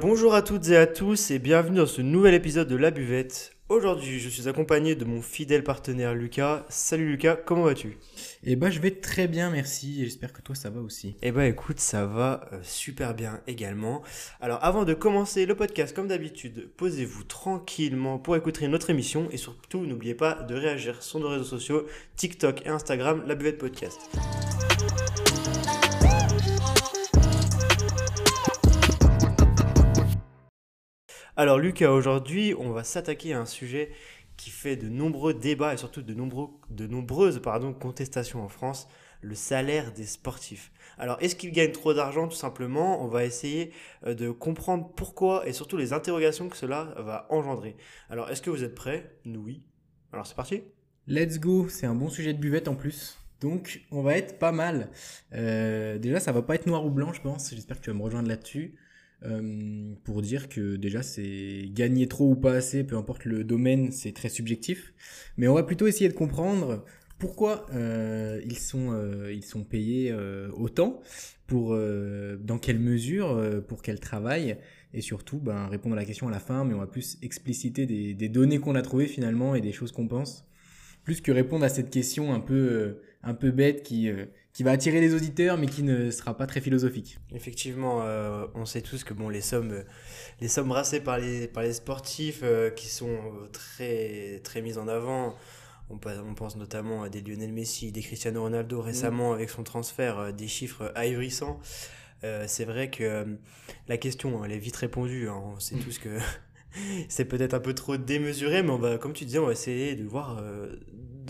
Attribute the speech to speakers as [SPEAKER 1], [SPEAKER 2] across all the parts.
[SPEAKER 1] bonjour à toutes et à tous et bienvenue dans ce nouvel épisode de La Buvette. Aujourd'hui, je suis accompagné de mon fidèle partenaire Lucas. Salut Lucas, comment vas-tu?
[SPEAKER 2] Eh bah, je vais très bien, merci. Et j'espère que toi, ça va aussi.
[SPEAKER 1] Eh bah, écoute, ça va euh, super bien également. Alors, avant de commencer le podcast, comme d'habitude, posez-vous tranquillement pour écouter notre émission et surtout, n'oubliez pas de réagir sur nos réseaux sociaux, TikTok et Instagram, La Buvette Podcast. Alors Lucas, aujourd'hui, on va s'attaquer à un sujet qui fait de nombreux débats et surtout de, nombreuses contestations en France, le salaire des sportifs. Alors, est-ce qu'ils gagnent trop d'argent Tout simplement, on va essayer euh, de comprendre pourquoi et surtout les interrogations que cela va engendrer. Alors, est-ce que vous êtes prêts? Nous, oui. Alors, c'est parti
[SPEAKER 2] Let's go, c'est un bon sujet de buvette en plus. Donc, on va être pas mal. Euh, déjà, ça va pas être noir ou blanc, je pense. J'espère que tu vas me rejoindre là-dessus. Euh, pour dire que déjà c'est gagner trop ou pas assez, peu importe le domaine, c'est très subjectif. Mais on va plutôt essayer de comprendre pourquoi euh, ils, sont, euh, ils sont payés autant, pour, dans quelle mesure, pour quel travail, et surtout ben, répondre à la question à la fin, mais on va plus expliciter des, des données qu'on a trouvées finalement et des choses qu'on pense, plus que répondre à cette question un peu, un peu bête qui qui va attirer les auditeurs, mais qui ne sera pas très philosophique.
[SPEAKER 1] Effectivement, euh, on sait tous que bon, les sommes, les sommes brassées par les, par les sportifs euh, qui sont très, très mises en avant, on, on, pense notamment à des Lionel Messi, des Cristiano Ronaldo récemment avec son transfert, euh, des chiffres ahurissants. c'est vrai que la question, elle est vite répondue. Hein. On sait tous que c'est peut-être un peu trop démesuré, mais on va, comme tu disais, on va essayer de voir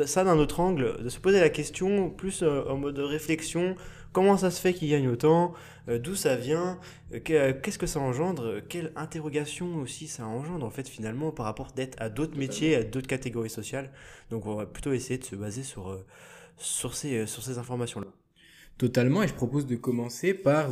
[SPEAKER 1] ça d'un autre angle, de se poser la question plus euh, en mode de réflexion, comment ça se fait qu'il gagne autant, euh, d'où ça vient, euh, qu'est-ce que ça engendre, quelle interrogation aussi ça engendre en fait finalement par rapport d'être à d'autres métiers, à d'autres catégories sociales. Donc on va plutôt essayer de se baser sur, sur ces, sur ces informations-là.
[SPEAKER 2] Totalement, et je propose de commencer par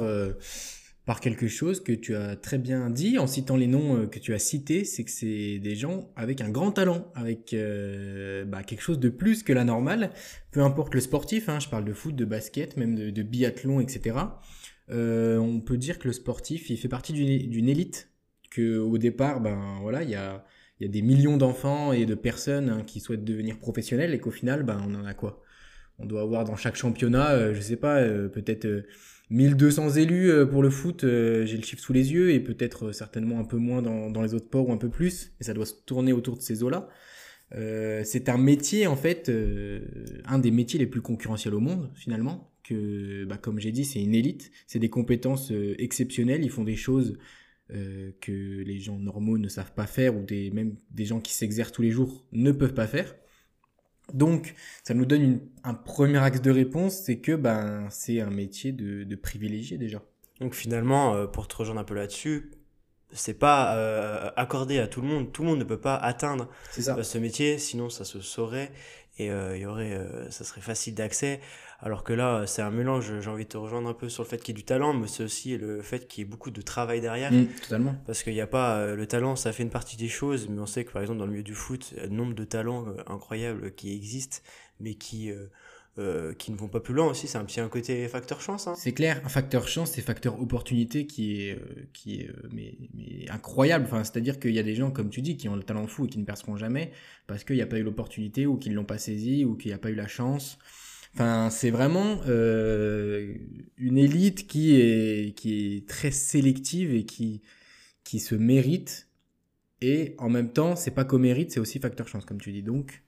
[SPEAKER 2] par quelque chose que tu as très bien dit en citant les noms euh, que tu as cités, c'est que c'est des gens avec un grand talent, avec euh, bah, quelque chose de plus que la normale, peu importe le sportif, hein, je parle de foot, de basket, même de, biathlon, etc. Euh, on peut dire que le sportif, il fait partie d'une élite, que au départ, ben voilà, il y a, y a des millions d'enfants et de personnes hein, qui souhaitent devenir professionnels et qu'au final, ben on en a quoi? On doit avoir dans chaque championnat, je sais pas, peut-être 1200 élus euh, pour le foot, euh, j'ai le chiffre sous les yeux, et peut-être euh, certainement un peu moins dans, les autres sports ou un peu plus, et ça doit se tourner autour de ces eaux-là. C'est un métier, en fait, un des métiers les plus concurrentiels au monde, finalement, que, bah, comme j'ai dit, c'est une élite, c'est des compétences exceptionnelles, ils font des choses que les gens normaux ne savent pas faire, ou même des gens qui s'exercent tous les jours ne peuvent pas faire. Donc, ça nous donne un premier axe de réponse, c'est que ben c'est un métier de, de, privilégié déjà.
[SPEAKER 1] Donc finalement, euh, pour te rejoindre un peu là-dessus, c'est pas euh, accordé à tout le monde. Tout le monde ne peut pas atteindre euh, ce métier, sinon ça se saurait et il y aurait, ça serait facile d'accès. Alors que là, c'est un mélange, j'ai envie de te rejoindre un peu sur le fait qu'il y ait du talent, mais c'est aussi le fait qu'il y ait beaucoup de travail derrière.
[SPEAKER 2] Mmh, totalement.
[SPEAKER 1] Parce qu'il n'y a pas, euh, le talent, ça fait une partie des choses, mais on sait que par exemple dans le milieu du foot, il y a un nombre de talents euh, incroyables qui existent, mais qui, euh, qui ne vont pas plus loin aussi. C'est un petit un côté facteur chance. Hein.
[SPEAKER 2] C'est clair, un facteur chance, c'est facteur opportunité qui est, qui est mais, mais incroyable. Enfin, c'est-à-dire qu'il y a des gens, comme tu dis, qui ont le talent fou et qui ne perceront jamais parce qu'il n'y a pas eu l'opportunité ou qu'ils ne l'ont pas saisi ou qu'il n'y a pas eu la chance. Enfin, c'est vraiment euh, une élite qui est, qui est très sélective et qui, qui se mérite. Et en même temps, c'est pas qu'au mérite, c'est aussi facteur chance, comme tu dis. Donc,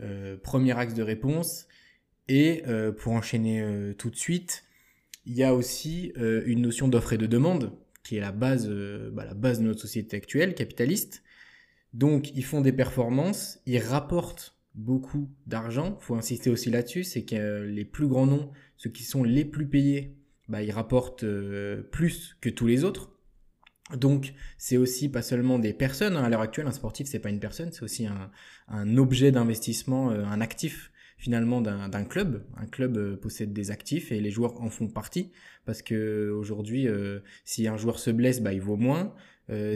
[SPEAKER 2] euh, premier axe de réponse. Et euh, pour enchaîner tout de suite, il y a aussi une notion d'offre et de demande, qui est la base, bah, la base de notre société actuelle, capitaliste. Donc, ils font des performances, ils rapportent beaucoup d'argent. faut insister aussi là-dessus, c'est que les plus grands noms, ceux qui sont les plus payés, bah, ils rapportent euh, plus que tous les autres. Donc, c'est aussi pas seulement des personnes. À l'heure actuelle, un sportif, c'est pas une personne, c'est aussi un, objet d'investissement, euh, un actif finalement d'un club. Un club euh, possède des actifs et les joueurs en font partie parce que aujourd'hui, si un joueur se blesse, bah, il vaut moins.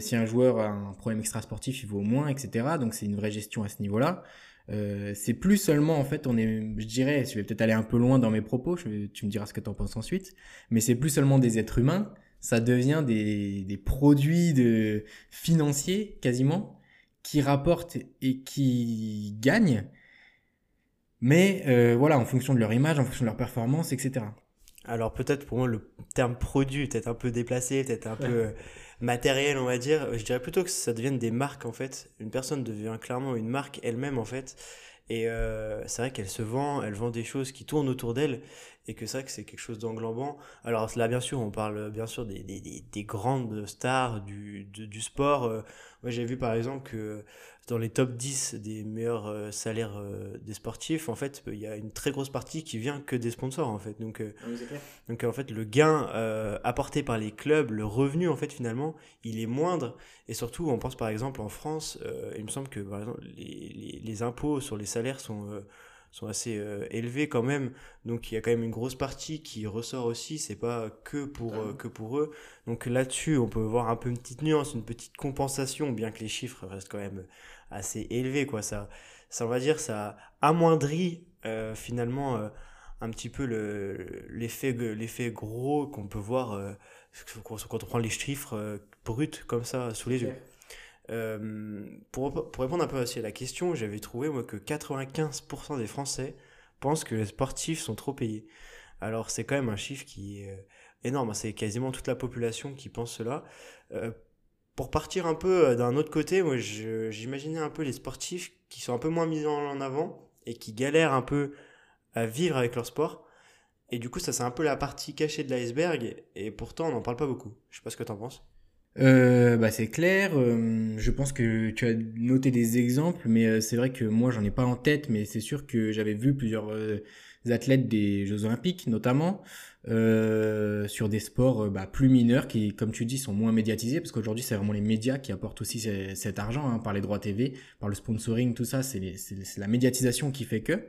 [SPEAKER 2] si un joueur a un problème extra sportif, il vaut moins, etc. Donc, c'est une vraie gestion à ce niveau-là. Euh, c'est plus seulement en fait on est je dirais je vais peut-être aller un peu loin dans mes propos tu me diras ce que tu en penses ensuite mais c'est plus seulement des êtres humains ça devient des, des produits de financiers quasiment qui rapportent et qui gagnent, mais euh, voilà, en fonction de leur image, en fonction de leur performance, etc.
[SPEAKER 1] Alors peut-être pour moi le terme produit est peut-être un peu déplacé, peut-être un peu euh, matériel on va dire. Je dirais plutôt que ça devienne des marques en fait. Une personne devient clairement une marque elle-même en fait. Et euh, c'est vrai qu'elle se vend, elle vend des choses qui tournent autour d'elle et que c'est vrai que c'est quelque chose d'englobant. Alors là, bien sûr, on parle bien sûr des, des, des grandes stars du, du sport. Euh, moi, j'ai vu par exemple que dans les top 10 des meilleurs euh, salaires euh, des sportifs, en fait, il y a une très grosse partie qui vient que des sponsors, en fait. Donc, ah donc en fait, le gain apporté par les clubs, le revenu, en fait, finalement, il est moindre. Et surtout, on pense par exemple en France, il me semble que par exemple, les, les, les impôts sur les salaires sont sont assez euh, élevés quand même. Donc il y a quand même une grosse partie qui ressort aussi. C'est pas que pour euh, que pour eux. Donc là-dessus, on peut voir un peu une petite nuance, une petite compensation, bien que les chiffres restent quand même assez élevés. Quoi. Ça, ça on va dire, ça amoindrit euh, finalement un petit peu l'effet l'effet gros qu'on peut voir quand on prend les chiffres bruts comme ça sous les yeux. Euh, pour, pour, répondre un peu aussi à la question, j'avais trouvé moi que 95% des Français pensent que les sportifs sont trop payés. Alors c'est quand même un chiffre qui est euh, énorme, hein. c'est quasiment toute la population qui pense cela. Euh, pour partir un peu d'un autre côté, moi j'imaginais un peu les sportifs qui sont un peu moins mis en avant et qui galèrent un peu à vivre avec leur sport. Et du coup, ça c'est un peu la partie cachée de l'iceberg et pourtant on n'en parle pas beaucoup. Je sais pas ce que tu en penses
[SPEAKER 2] euh, bah c'est clair. Euh, je pense que tu as noté des exemples, mais euh, c'est vrai que moi j'en ai pas en tête, mais c'est sûr que j'avais vu plusieurs euh, athlètes des Jeux Olympiques, notamment sur des sports bah, plus mineurs qui, comme tu dis, sont moins médiatisés, parce qu'aujourd'hui c'est vraiment les médias qui apportent aussi cet argent hein, par les droits TV, par le sponsoring, tout ça, c'est la médiatisation qui fait que.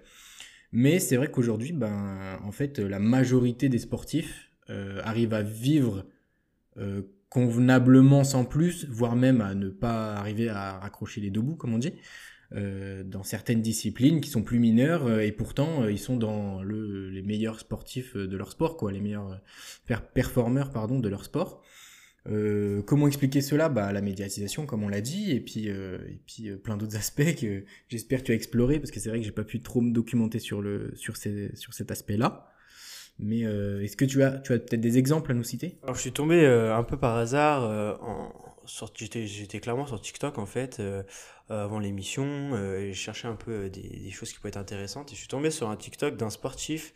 [SPEAKER 2] Mais c'est vrai qu'aujourd'hui, ben en fait, la majorité des sportifs arrivent à vivre convenablement sans plus, voire même à ne pas arriver à raccrocher les deux bouts, comme on dit, euh, dans certaines disciplines qui sont plus mineures, euh, et pourtant euh, ils sont dans le, les meilleurs sportifs de leur sport, quoi, les meilleurs performeurs pardon, de leur sport. comment expliquer cela? Bah, La médiatisation, comme on l'a dit, et puis, et puis plein d'autres aspects que j'espère tu as exploré, parce que c'est vrai que j'ai pas pu trop me documenter sur, le, sur, ces, sur cet aspect-là. Mais euh, est-ce que tu as, tu as peut-être des exemples à nous citer?
[SPEAKER 1] Alors, je suis tombé euh, un peu par hasard. Euh, en, j'étais, clairement sur TikTok en fait avant l'émission. et je cherchais un peu des, des, choses qui pouvaient être intéressantes. Et je suis tombé sur un TikTok d'un sportif.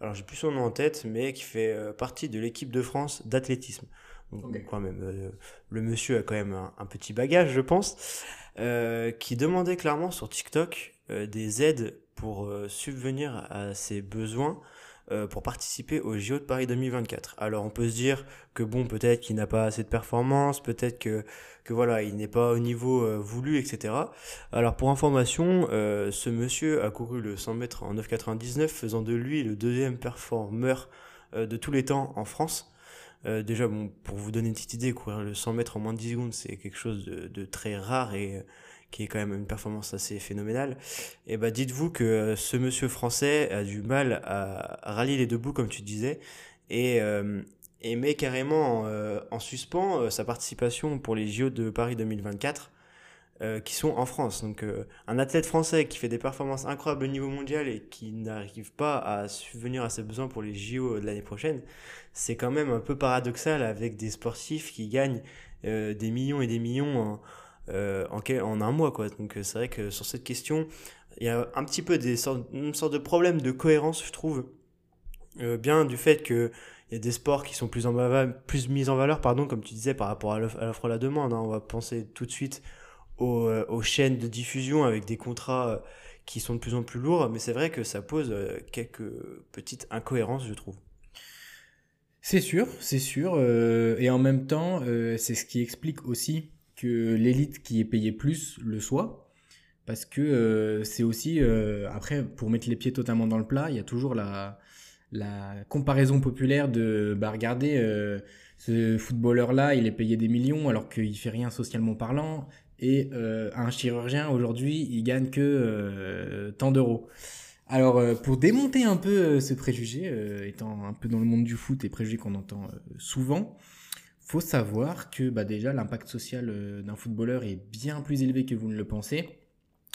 [SPEAKER 1] Alors, j'ai plus son nom en tête, mais qui fait partie de l'équipe de France d'athlétisme. Donc, quand même, le monsieur a quand même un, un petit bagage, je pense. qui demandait clairement sur TikTok des aides pour subvenir à ses besoins euh, pour participer au JO de Paris 2024. Alors on peut se dire que bon, peut-être qu'il n'a pas assez de performance, peut-être que, que voilà, il n'est pas au niveau euh, voulu, etc. Alors pour information, euh, ce monsieur a couru le 100 mètres en 9,99, faisant de lui le deuxième performeur de tous les temps en France. déjà, bon, pour vous donner une petite idée, courir le 100 mètres en moins de 10 secondes, c'est quelque chose de, de très rare et qui est quand même une performance assez phénoménale, et bah dites-vous que euh, ce monsieur français a du mal à, rallier les deux bouts, comme tu disais, et, euh, et met carrément euh, en suspens sa participation pour les JO de Paris 2024. qui sont en France. Donc un athlète français qui fait des performances incroyables au niveau mondial et qui n'arrive pas à subvenir à ses besoins pour les JO de l'année prochaine, c'est quand même un peu paradoxal avec des sportifs qui gagnent des millions et des millions en, euh, en, un mois. Quoi. Donc euh, c'est vrai que sur cette question, il y a un petit peu des sortes, une sorte de problème de cohérence, je trouve. Euh, bien du fait qu'il y a des sports qui sont plus, mis en valeur, pardon, comme tu disais, par rapport à l'offre à la demande. Hein. On va penser tout de suite aux, aux, chaînes de diffusion avec des contrats qui sont de plus en plus lourds, mais c'est vrai que ça pose quelques petites incohérences, je trouve.
[SPEAKER 2] C'est sûr, c'est sûr. Euh, et en même temps, euh, c'est ce qui explique aussi l'élite qui est payée plus le soit. Parce que euh, c'est aussi, euh, après, pour mettre les pieds totalement dans le plat, il y a toujours la, la comparaison populaire de, bah regardez, euh, ce footballeur-là, il est payé des millions alors qu'il fait rien socialement parlant. Et un chirurgien, aujourd'hui, il gagne que tant d'euros. Alors, pour démonter un peu ce préjugé, étant un peu dans le monde du foot et préjugé qu'on entend souvent, faut savoir que bah, déjà l'impact social euh, d'un footballeur est bien plus élevé que vous ne le pensez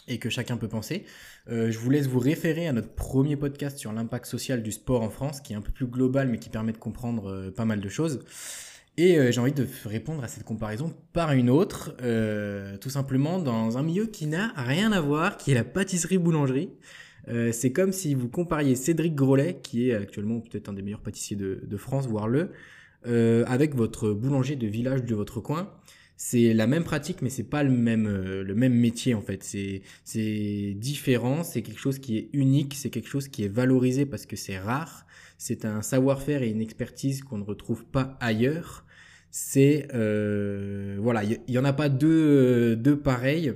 [SPEAKER 2] et que chacun peut penser. Euh, je vous laisse vous référer à notre premier podcast sur l'impact social du sport en France, qui est un peu plus global mais qui permet de comprendre euh, pas mal de choses. Et j'ai envie de répondre à cette comparaison par une autre, tout simplement dans un milieu qui n'a rien à voir, qui est la pâtisserie-boulangerie. c'est comme si vous compariez Cédric Grolet, qui est actuellement peut-être un des meilleurs pâtissiers de, de France, voire le, euh, avec votre boulanger de village de votre coin. C'est la même pratique, mais c'est pas le même, euh, le même métier en fait. C'est, différent, c'est quelque chose qui est unique, c'est quelque chose qui est valorisé parce que c'est rare. C'est un savoir-faire et une expertise qu'on ne retrouve pas ailleurs. C'est euh, voilà, il y, en a pas deux, deux pareils.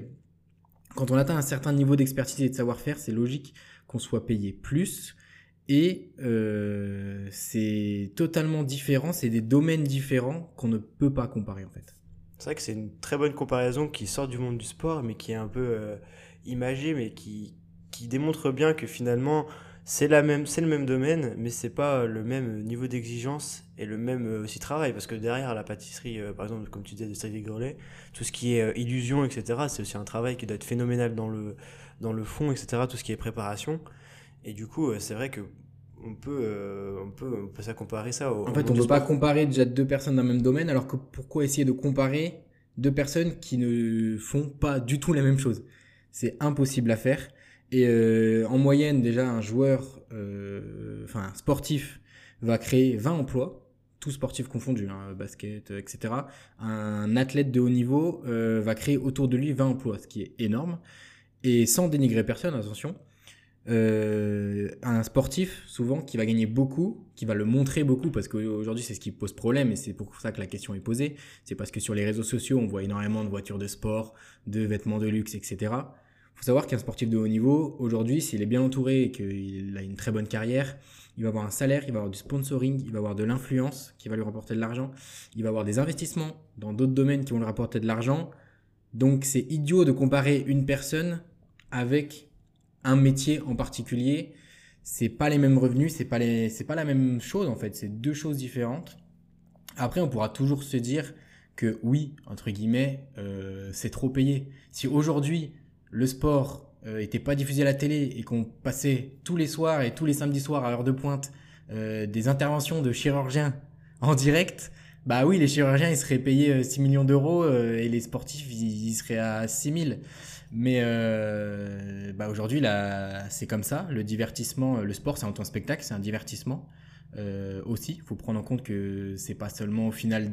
[SPEAKER 2] Quand on atteint un certain niveau d'expertise et de savoir-faire, c'est logique qu'on soit payé plus. Et euh, c'est totalement différent, c'est des domaines différents qu'on ne peut pas comparer en fait.
[SPEAKER 1] C'est vrai que c'est une très bonne comparaison qui sort du monde du sport, mais qui est un peu euh, imagée, mais qui, qui démontre bien que finalement c'est le même domaine, mais c'est pas le même niveau d'exigence et le même euh, aussi travail, parce que derrière la pâtisserie, par exemple, comme tu disais de tout ce qui est illusion, etc., c'est aussi un travail qui doit être phénoménal dans le, dans le fond, etc., tout ce qui est préparation. Et du coup, euh, c'est vrai que on peut, euh, on peut, on peut ça comparer ça
[SPEAKER 2] En fait, on ne peut pas comparer déjà deux personnes dans le même domaine, alors que pourquoi essayer de comparer deux personnes qui ne font pas du tout la même chose? C'est impossible à faire. Et euh, en moyenne, déjà, un joueur, enfin, un sportif, va créer 20 emplois, tous sportifs confondus, hein, basket, etc. Un athlète de haut niveau va créer autour de lui 20 emplois, ce qui est énorme. Et sans dénigrer personne, attention. Euh, un sportif, souvent, qui va gagner beaucoup, qui va le montrer beaucoup, parce qu'aujourd'hui, c'est ce qui pose problème, et c'est pour ça que la question est posée. C'est parce que sur les réseaux sociaux, on voit énormément de voitures de sport, de vêtements de luxe, etc. Il faut savoir qu'un sportif de haut niveau, aujourd'hui, s'il est bien entouré et qu'il a une très bonne carrière, il va avoir un salaire, il va avoir du sponsoring, il va avoir de l'influence qui va lui rapporter de l'argent, il va avoir des investissements dans d'autres domaines qui vont lui rapporter de l'argent. Donc c'est idiot de comparer une personne avec un métier en particulier, c'est pas les mêmes revenus, c'est pas les, c'est pas la même chose en fait, c'est deux choses différentes. Après, on pourra toujours se dire que oui, entre guillemets, euh, c'est trop payé. Si aujourd'hui le sport euh, était pas diffusé à la télé et qu'on passait tous les soirs et tous les samedis soirs à heure de pointe euh, des interventions de chirurgiens en direct, bah oui, les chirurgiens ils seraient payés 6 millions d'euros et les sportifs ils seraient à 6 000. Mais euh, bah aujourd'hui, c'est comme ça. Le divertissement, le sport, c'est un spectacle, c'est un divertissement euh, aussi. Il faut prendre en compte que c'est pas seulement au final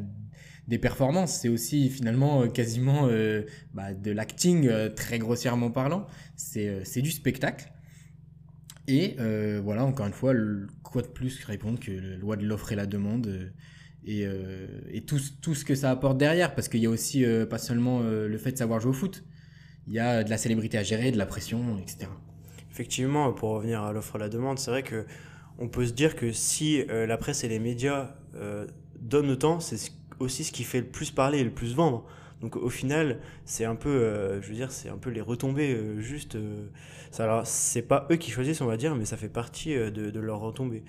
[SPEAKER 2] des performances, c'est aussi finalement euh, quasiment euh, bah, de l'acting, euh, très grossièrement parlant. C'est du spectacle. Et voilà, encore une fois, quoi de plus répondre que la loi de l'offre et la demande et, et tout, tout, ce que ça apporte derrière, parce qu'il y a aussi pas seulement le fait de savoir jouer au foot, il y a de la célébrité à gérer, de la pression, etc.
[SPEAKER 1] Effectivement, pour revenir à l'offre et la demande, c'est vrai que on peut se dire que si euh, la presse et les médias euh, donnent autant, c'est aussi ce qui fait le plus parler et le plus vendre. Donc au final, c'est un peu, euh, je veux dire, c'est un peu les retombées juste. ça, alors c'est pas eux qui choisissent, on va dire, mais ça fait partie de, de leurs retombées.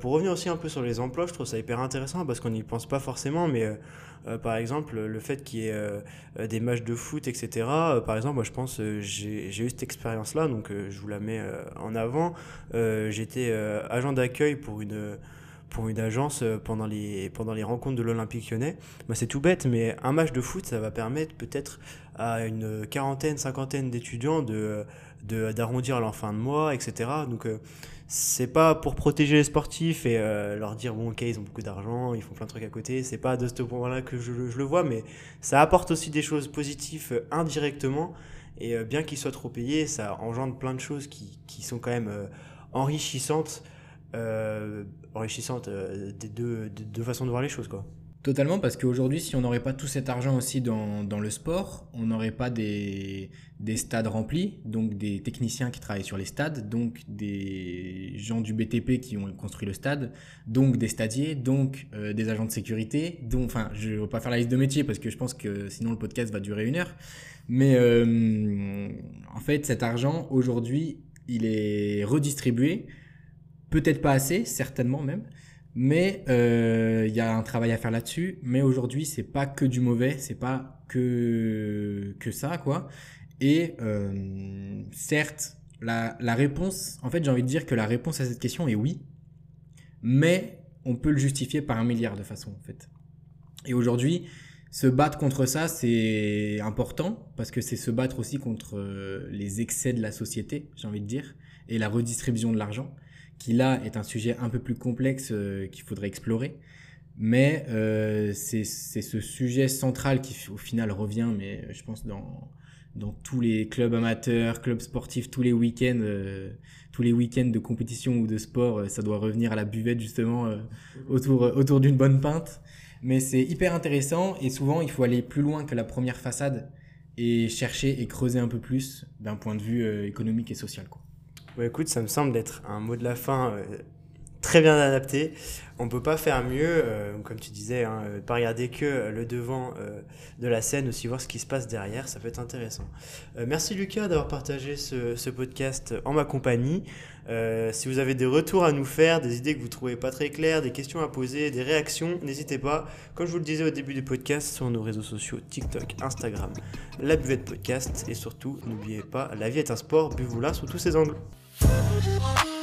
[SPEAKER 1] pour revenir aussi un peu sur les emplois, je trouve ça hyper intéressant parce qu'on n'y pense pas forcément, mais euh, par exemple, le fait qu'il y ait euh, des matchs de foot, etc. Euh, par exemple, moi je pense, j'ai eu cette expérience-là, donc je vous la mets en avant. J'étais agent d'accueil pour une pour une agence pendant les, pendant les rencontres de l'Olympique lyonnais. Bah, c'est tout bête, mais un match de foot, ça va permettre peut-être à une quarantaine, cinquantaine d'étudiants d'arrondir leur fin de mois, etc. Donc, c'est pas pour protéger les sportifs et euh, leur dire bon ok ils ont beaucoup d'argent ils font plein de trucs à côté c'est pas de ce point là que je, le vois mais ça apporte aussi des choses positives euh, indirectement et euh, bien qu'ils soient trop payés ça engendre plein de choses qui, qui sont quand même enrichissantes enrichissantes des deux, des deux façons de voir les choses quoi
[SPEAKER 2] Totalement, parce qu'aujourd'hui, si on n'aurait pas tout cet argent aussi dans, dans le sport, on n'aurait pas des, des stades remplis, donc des techniciens qui travaillent sur les stades, donc des gens du BTP qui ont construit le stade, donc des stadiers, donc euh, des agents de sécurité. Donc, enfin, je ne vais pas faire la liste de métiers parce que je pense que sinon le podcast va durer une heure. Mais euh, en fait, cet argent, aujourd'hui, il est redistribué, peut-être pas assez, certainement même, Mais il y a un travail à faire là-dessus. Mais aujourd'hui, c'est pas que du mauvais, c'est pas que, que ça, quoi. Et certes, la, la réponse, en fait, j'ai envie de dire que la réponse à cette question est oui, mais on peut le justifier par un milliard de façons, en fait. Et aujourd'hui, se battre contre ça, c'est important, parce que c'est se battre aussi contre euh, les excès de la société, j'ai envie de dire, et la redistribution de l'argent, qui là est un sujet un peu plus complexe euh, qu'il faudrait explorer. Mais euh, c'est ce sujet central qui, au final, revient, mais je pense, dans, dans tous les clubs amateurs, clubs sportifs, tous les week-ends, euh, tous les week-ends de compétition ou de sport, euh, ça doit revenir à la buvette justement euh, autour, autour d'une bonne pinte. Mais c'est hyper intéressant et souvent il faut aller plus loin que la première façade et chercher et creuser un peu plus d'un point de vue économique et social. Quoi.
[SPEAKER 1] Ouais, écoute, ça me semble être un mot de la fin très bien adapté. On peut pas faire mieux, euh, comme tu disais, hein, euh, pas regarder que le devant euh, de la scène, aussi voir ce qui se passe derrière, ça peut être intéressant. merci Lucas d'avoir partagé ce, ce, podcast en ma compagnie. si vous avez des retours à nous faire, des idées que vous trouvez pas très claires, des questions à poser, des réactions, n'hésitez pas. Comme je vous le disais au début du podcast, sur nos réseaux sociaux TikTok, Instagram, la buvette podcast et surtout n'oubliez pas, la vie est un sport, buvez-vous là sous tous ses angles. Thank you.